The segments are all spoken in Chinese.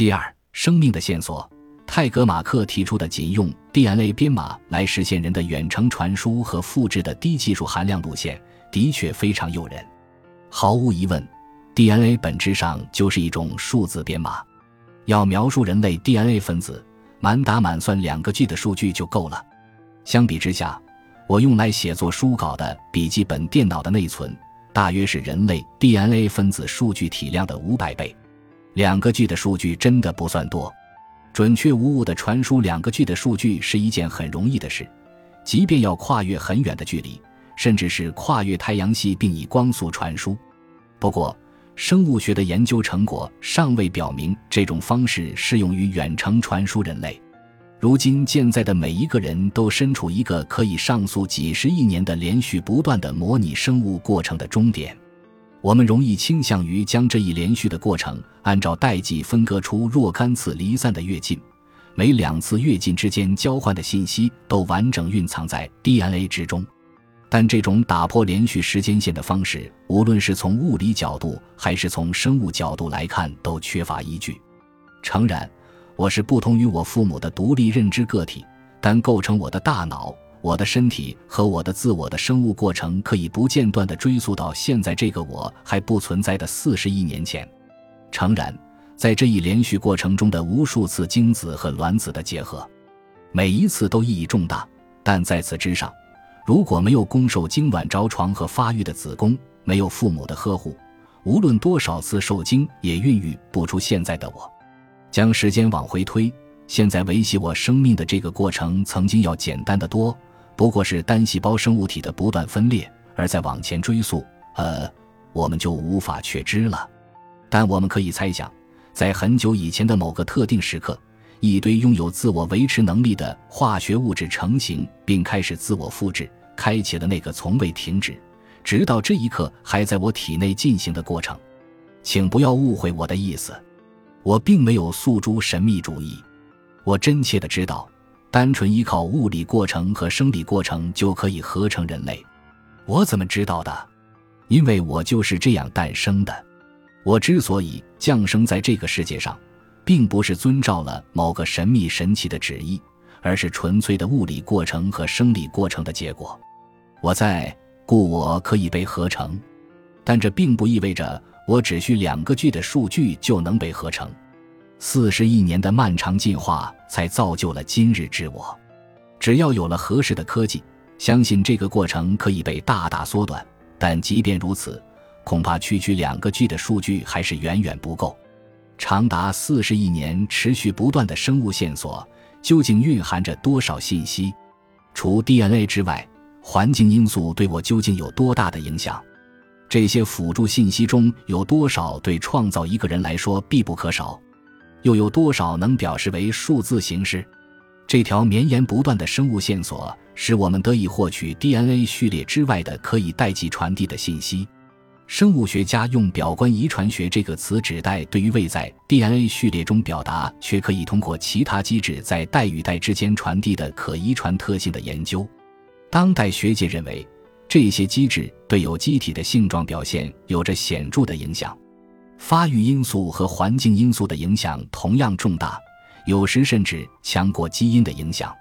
七二，生命的线索。泰格马克提出的仅用 DNA 编码来实现人的远程传输和复制的低技术含量路线，的确非常诱人。毫无疑问，DNA 本质上就是一种数字编码。要描述人类 DNA 分子，满打满算两个 G 的数据就够了。相比之下，我用来写作书稿的笔记本电脑的内存，大约是人类 DNA 分子数据体量的五百倍。两个 G 的数据真的不算多。准确无误的传输两个 G 的数据是一件很容易的事，即便要跨越很远的距离，甚至是跨越太阳系并以光速传输。不过，生物学的研究成果尚未表明这种方式适用于远程传输人类。如今，健在的每一个人都身处一个可以上溯几十亿年的连续不断的模拟生物过程的终点。我们容易倾向于将这一连续的过程按照代际分割出若干次离散的跃进，每两次跃进之间交换的信息都完整蕴藏在 DNA 之中。但这种打破连续时间线的方式，无论是从物理角度还是从生物角度来看，都缺乏依据。诚然，我是不同于我父母的独立认知个体，但构成我的大脑。我的身体和我的自我的生物过程可以不间断地追溯到现在这个我还不存在的四十亿年前。诚然，在这一连续过程中的无数次精子和卵子的结合，每一次都意义重大。但在此之上，如果没有供受精卵着床和发育的子宫，没有父母的呵护，无论多少次受精，也孕育不出现在的我。将时间往回推，现在维系我生命的这个过程，曾经要简单的多。不过是单细胞生物体的不断分裂，而在往前追溯，呃，我们就无法确知了。但我们可以猜想，在很久以前的某个特定时刻，一堆拥有自我维持能力的化学物质成型，并开始自我复制，开启了那个从未停止，直到这一刻还在我体内进行的过程。请不要误会我的意思，我并没有诉诸神秘主义，我真切的知道。单纯依靠物理过程和生理过程就可以合成人类，我怎么知道的？因为我就是这样诞生的。我之所以降生在这个世界上，并不是遵照了某个神秘神奇的旨意，而是纯粹的物理过程和生理过程的结果。我在，故我可以被合成，但这并不意味着我只需两个 G 的数据就能被合成。四十亿年的漫长进化才造就了今日之我。只要有了合适的科技，相信这个过程可以被大大缩短。但即便如此，恐怕区区两个 G 的数据还是远远不够。长达四十亿年持续不断的生物线索，究竟蕴含着多少信息？除 DNA 之外，环境因素对我究竟有多大的影响？这些辅助信息中有多少对创造一个人来说必不可少？又有多少能表示为数字形式？这条绵延不断的生物线索，使我们得以获取 DNA 序列之外的可以代际传递的信息。生物学家用“表观遗传学”这个词指代对于未在 DNA 序列中表达，却可以通过其他机制在代与代之间传递的可遗传特性的研究。当代学界认为，这些机制对有机体的性状表现有着显著的影响。发育因素和环境因素的影响同样重大，有时甚至强过基因的影响。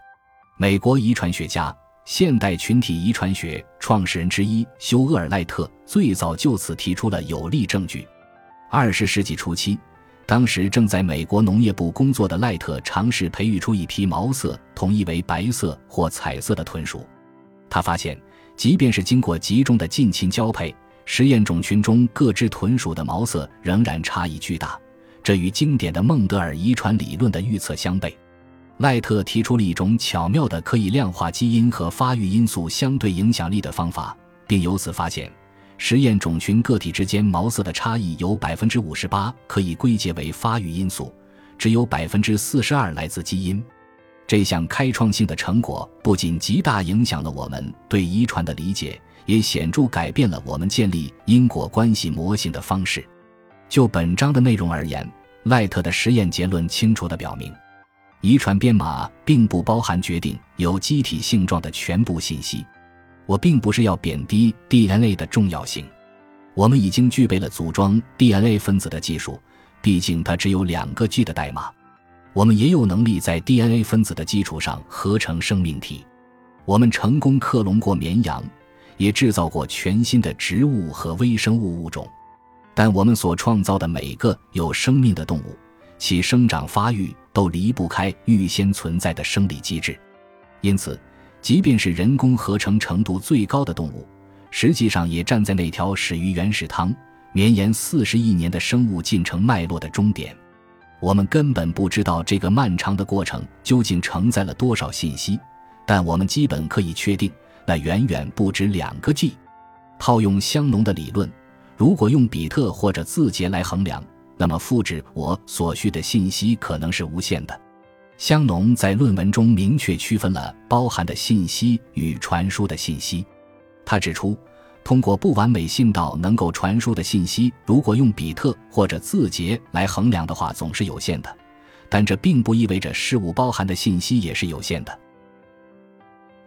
美国遗传学家、现代群体遗传学创始人之一休厄尔·赖特最早就此提出了有力证据。二十世纪初期，当时正在美国农业部工作的赖特尝试培育出一批毛色统一为白色或彩色的豚鼠。他发现，即便是经过集中的近亲交配，实验种群中各只豚鼠的毛色仍然差异巨大，这与经典的孟德尔遗传理论的预测相悖。赖特提出了一种巧妙的可以量化基因和发育因素相对影响力的方法，并由此发现，实验种群个体之间毛色的差异有百分之五十八可以归结为发育因素，只有百分之四十二来自基因。这项开创性的成果不仅极大影响了我们对遗传的理解。也显著改变了我们建立因果关系模型的方式。就本章的内容而言，赖特的实验结论清楚地表明，遗传编码并不包含决定有机体性状的全部信息。我并不是要贬低 DNA 的重要性，我们已经具备了组装 DNA 分子的技术，毕竟它只有两个 G 的代码。我们也有能力在 DNA 分子的基础上合成生命体。我们成功克隆过绵羊，也制造过全新的植物和微生物物种。但我们所创造的每个有生命的动物，其生长发育都离不开预先存在的生理机制。因此，即便是人工合成程度最高的动物，实际上也站在那条始于原始汤绵延四十亿年的生物进程脉络的终点。我们根本不知道这个漫长的过程究竟承载了多少信息，但我们基本可以确定，那远远不止两个 G。套用香农的理论，如果用比特或者字节来衡量，那么复制我所需的信息可能是无限的。香农在论文中明确区分了包含的信息与传输的信息。他指出。通过不完美信道能够传输的信息，如果用比特或者字节来衡量的话，总是有限的。但这并不意味着事物包含的信息也是有限的。